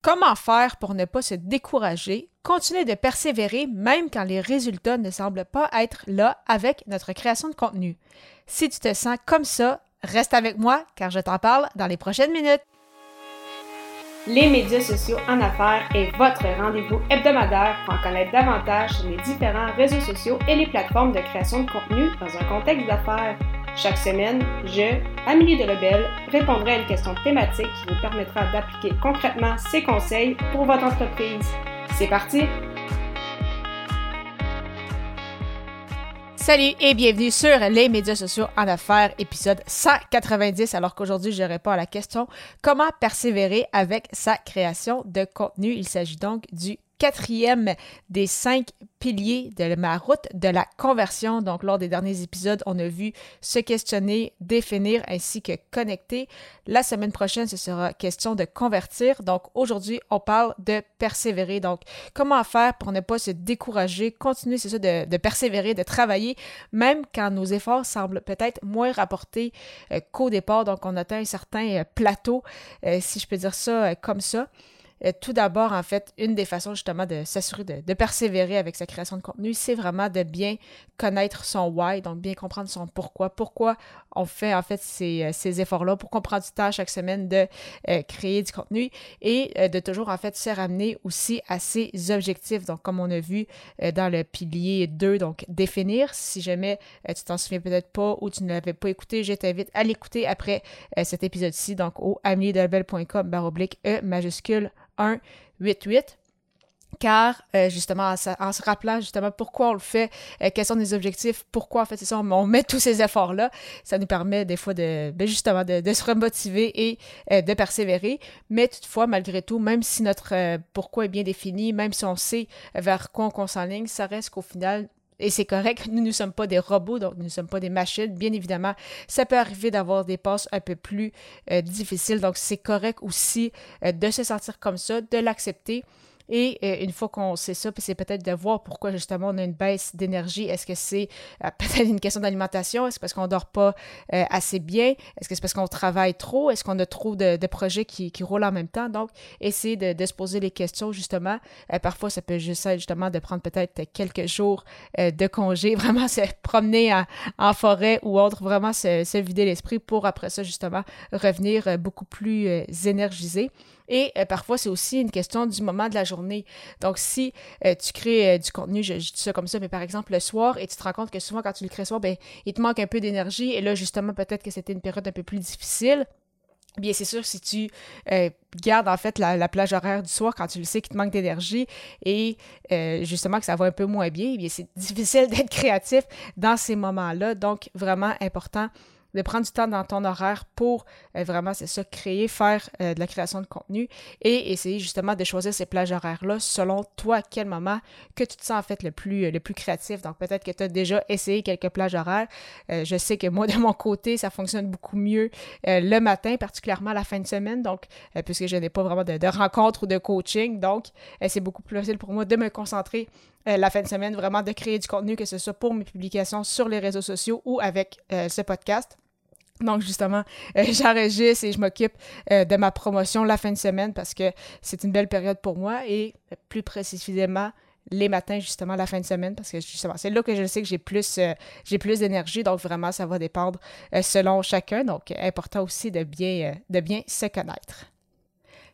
Comment faire pour ne pas se décourager, continuer de persévérer même quand les résultats ne semblent pas être là avec notre création de contenu? Si tu te sens comme ça, reste avec moi car je t'en parle dans les prochaines minutes. Les médias sociaux en affaires est votre rendez-vous hebdomadaire pour en connaître davantage sur les différents réseaux sociaux et les plateformes de création de contenu dans un contexte d'affaires. Chaque semaine, je, Amélie Delebel, répondrai à une question thématique qui vous permettra d'appliquer concrètement ces conseils pour votre entreprise. C'est parti! Salut et bienvenue sur les médias sociaux en affaires, épisode 190. Alors qu'aujourd'hui, je réponds à la question comment persévérer avec sa création de contenu? Il s'agit donc du quatrième des cinq piliers de ma route de la conversion. Donc, lors des derniers épisodes, on a vu se questionner, définir ainsi que connecter. La semaine prochaine, ce sera question de convertir. Donc, aujourd'hui, on parle de persévérer. Donc, comment faire pour ne pas se décourager, continuer, c'est ça, de, persévérer, de travailler, même quand nos efforts semblent peut-être moins rapportés euh, qu'au départ. Donc, on atteint un certain euh, plateau, euh, si je peux dire ça comme ça. Euh, tout d'abord, en fait, une des façons justement de s'assurer de, persévérer avec sa création de contenu, c'est vraiment de bien connaître son why, donc bien comprendre son pourquoi. Pourquoi on fait en fait ces, euh, ces efforts-là, pour qu'on prend du temps chaque semaine de euh, créer du contenu et de toujours en fait se ramener aussi à ses objectifs? Donc, comme on a vu dans le pilier 2, donc définir. Si jamais tu t'en souviens peut-être pas ou tu ne l'avais pas écouté, je t'invite à l'écouter après cet épisode-ci, donc au ameliedelbel.com baroblique E majuscule 188 car euh, justement en, se rappelant justement pourquoi on le fait, euh, quels sont les objectifs, pourquoi en fait c'est ça, on, met tous ces efforts-là, ça nous permet des fois de ben, justement de, se remotiver et euh, de persévérer. Mais toutefois, malgré tout, même si notre pourquoi est bien défini, même si on sait vers quoi on s'enligne, ça reste qu'au final, et c'est correct, nous ne sommes pas des robots, donc nous ne sommes pas des machines. Bien évidemment, ça peut arriver d'avoir des passes un peu plus euh, difficiles, donc c'est correct aussi euh, de se sentir comme ça, de l'accepter. Et euh, une fois qu'on sait ça, puis c'est peut-être de voir pourquoi justement on a une baisse d'énergie. Est-ce que c'est euh, peut-être une question d'alimentation? Est-ce parce qu'on dort pas euh, assez bien? Est-ce que c'est parce qu'on travaille trop? Est-ce qu'on a trop de, projets qui, roulent en même temps? Donc, essayer de, se poser les questions justement. parfois, ça peut juste être justement de prendre peut-être quelques jours de congé, vraiment se promener en, forêt ou autre, vraiment se, se vider l'esprit pour après ça justement revenir beaucoup plus énergisé. Et euh, parfois, c'est aussi une question du moment de la journée. Donc, si euh, tu crées euh, du contenu, je, dis ça comme ça, mais par exemple le soir, et tu te rends compte que souvent quand tu le crées le soir, ben, il te manque un peu d'énergie. Et là, justement, peut-être que c'était une période un peu plus difficile. Bien, c'est sûr, si tu gardes en fait la, plage horaire du soir quand tu le sais qu'il te manque d'énergie et justement que ça va un peu moins bien, bien c'est difficile d'être créatif dans ces moments-là. Donc, vraiment important de prendre du temps dans ton horaire pour euh, vraiment, c'est ça, créer, faire euh, de la création de contenu et essayer justement de choisir ces plages horaires-là selon toi, à quel moment que tu te sens en fait le plus, euh, le plus créatif. Donc peut-être que tu as déjà essayé quelques plages horaires. je sais que moi, de mon côté, ça fonctionne beaucoup mieux le matin, particulièrement la fin de semaine, donc puisque je n'ai pas vraiment de, de rencontres ou de coaching. Donc c'est beaucoup plus facile pour moi de me concentrer la fin de semaine, vraiment de créer du contenu, que ce soit pour mes publications sur les réseaux sociaux ou avec ce podcast. Donc justement, euh, j'enregistre et je m'occupe euh, de ma promotion la fin de semaine parce que c'est une belle période pour moi et euh, plus précisément les matins justement la fin de semaine parce que justement c'est là que je sais que j'ai plus d'énergie donc vraiment ça va dépendre selon chacun donc important aussi de bien se connaître.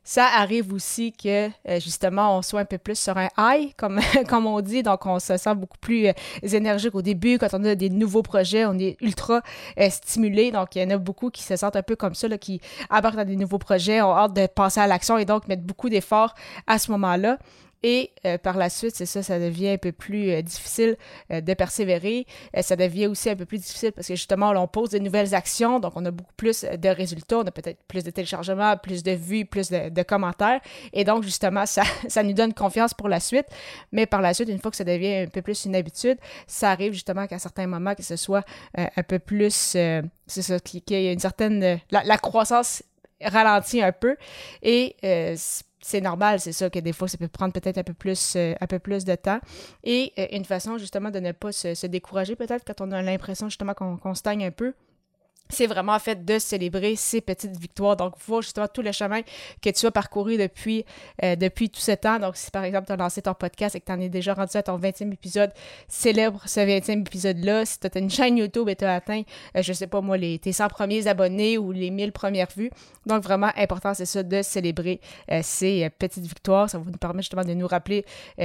Ça arrive aussi que, euh, justement, on soit un peu plus sur un high, comme, comme on dit. Donc, on se sent beaucoup plus euh, énergique au début. Quand on a des nouveaux projets, on est ultra euh, stimulé. Donc, il y en a beaucoup qui se sentent un peu comme ça, là, qui abordent dans des nouveaux projets, ont hâte de passer à l'action et donc mettre beaucoup d'efforts à ce moment-là. Et euh, par la suite, c'est ça, ça devient un peu plus euh, difficile euh, de persévérer. ça devient aussi un peu plus difficile parce que justement, on pose des nouvelles actions, donc on a beaucoup plus de résultats, on a peut-être plus de téléchargements, plus de vues, plus de, commentaires. Et donc, justement, ça, ça nous donne confiance pour la suite. Mais par la suite, une fois que ça devient un peu plus une habitude, ça arrive justement qu'à certains moments, que ce soit un peu plus, c'est ça, qu'il y ait une certaine, la, la croissance ralentit un peu. Et c'est normal, c'est ça, que des fois, ça peut prendre peut-être un peu plus euh, de temps. Et euh, une façon, justement, de ne pas se, décourager, peut-être, quand on a l'impression, justement, qu'on stagne un peu, c'est vraiment en fait de célébrer ces petites victoires. Donc, voir justement tout le chemin que tu as parcouru depuis, euh, depuis tout ce temps. Donc, si par exemple tu as lancé ton podcast et que tu en es déjà rendu à ton 20e épisode, célèbre ce 20e épisode-là. Si tu as une chaîne YouTube et tu as atteint, euh, je sais pas moi, les, tes 100 premiers abonnés ou les 1000 premières vues. Donc, vraiment important, c'est ça, de célébrer euh, ces petites victoires. Ça va nous permettre justement de nous rappeler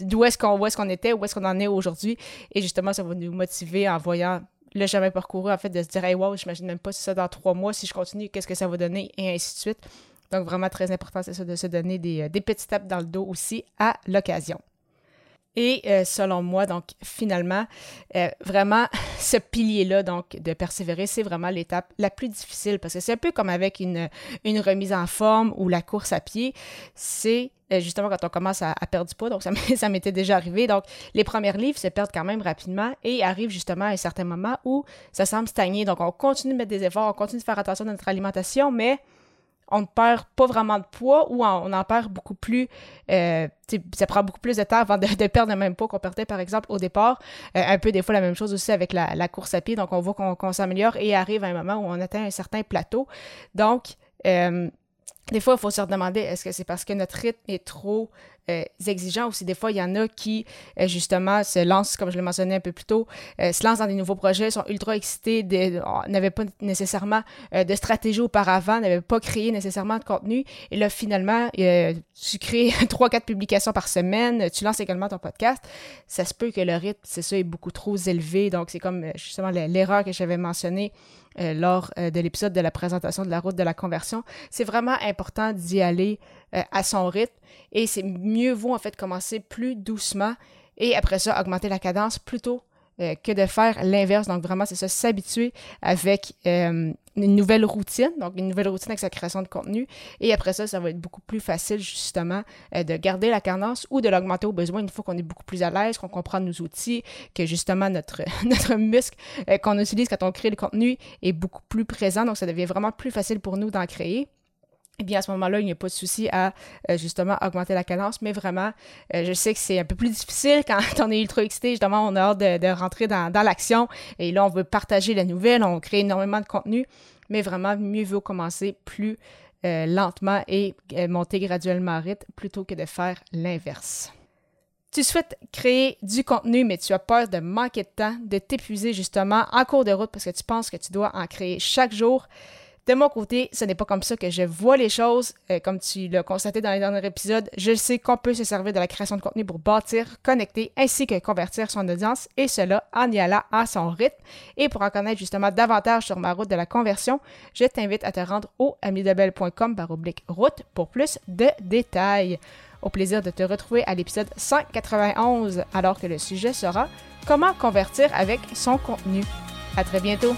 d'où est-ce qu'on est qu'on était, où est-ce qu'on en est aujourd'hui. Et justement, ça va nous motiver en voyant le jamais parcouru, en fait, de se dire, hey, wow, j'imagine même pas si ça dans trois mois, si je continue, qu'est-ce que ça va donner, et ainsi de suite. Donc, vraiment très important, c'est ça, de se donner des, euh, des petites tapes dans le dos aussi à l'occasion. Et euh, selon moi, donc finalement, euh, vraiment, ce pilier-là, donc de persévérer, c'est vraiment l'étape la plus difficile parce que c'est un peu comme avec une, une remise en forme ou la course à pied. C'est euh, justement quand on commence à, perdre du poids, donc ça m'était déjà arrivé. Donc les premières livres se perdent quand même rapidement et arrive justement à un certain moment où ça semble stagner. Donc on continue de mettre des efforts, on continue de faire attention à notre alimentation, mais on ne perd pas vraiment de poids ou on en perd beaucoup plus. Euh, ça prend beaucoup plus de temps avant de, perdre le même poids qu'on perdait, par exemple, au départ. Euh, un peu des fois la même chose aussi avec la, course à pied. Donc, on voit qu'on s'améliore et arrive à un moment où on atteint un certain plateau. Donc, euh, des fois, il faut se demander est-ce que c'est parce que notre rythme est trop euh, exigeants aussi. Des fois, il y en a qui, euh, justement, se lancent, comme je l'ai mentionné un peu plus tôt, euh, se lancent dans des nouveaux projets, sont ultra excités, n'avaient pas nécessairement de stratégie auparavant, n'avaient pas créé nécessairement de contenu. Et là, finalement, tu crées trois, quatre publications par semaine, tu lances également ton podcast. Ça se peut que le rythme, c'est ça, est beaucoup trop élevé. Donc, c'est comme justement l'erreur que j'avais mentionnée lors de l'épisode de la présentation de la route de la conversion. C'est vraiment important d'y aller à son rythme et c'est mieux vaut en fait commencer plus doucement et après ça augmenter la cadence plutôt euh, que de faire l'inverse. Donc vraiment, c'est ça, s'habituer avec euh, une nouvelle routine, donc une nouvelle routine avec sa création de contenu. Et après ça, ça va être beaucoup plus facile justement euh, de garder la cadence ou de l'augmenter au besoin une fois qu'on est beaucoup plus à l'aise, qu'on comprend nos outils, que justement notre, notre muscle qu'on utilise quand on crée le contenu est beaucoup plus présent. Donc ça devient vraiment plus facile pour nous d'en créer eh bien, à ce moment-là, il n'y a pas de souci à euh, justement augmenter la cadence, mais vraiment, euh, je sais que c'est un peu plus difficile quand on est ultra excité. Justement, on a hâte de, rentrer dans, l'action et là, on veut partager la nouvelle, on crée énormément de contenu, mais vraiment, mieux vaut commencer plus euh, lentement et monter graduellement rythme plutôt que de faire l'inverse. Tu souhaites créer du contenu, mais tu as peur de manquer de temps, de t'épuiser justement en cours de route parce que tu penses que tu dois en créer chaque jour. De mon côté, ce n'est pas comme ça que je vois les choses. Euh, comme tu l'as constaté dans les derniers épisodes, je sais qu'on peut se servir de la création de contenu pour bâtir, connecter ainsi que convertir son audience et cela en y allant à son rythme. Et pour en connaître justement davantage sur ma route de la conversion, je t'invite à te rendre au amidebel.com par oblique route pour plus de détails. Au plaisir de te retrouver à l'épisode 191 alors que le sujet sera comment convertir avec son contenu. À très bientôt.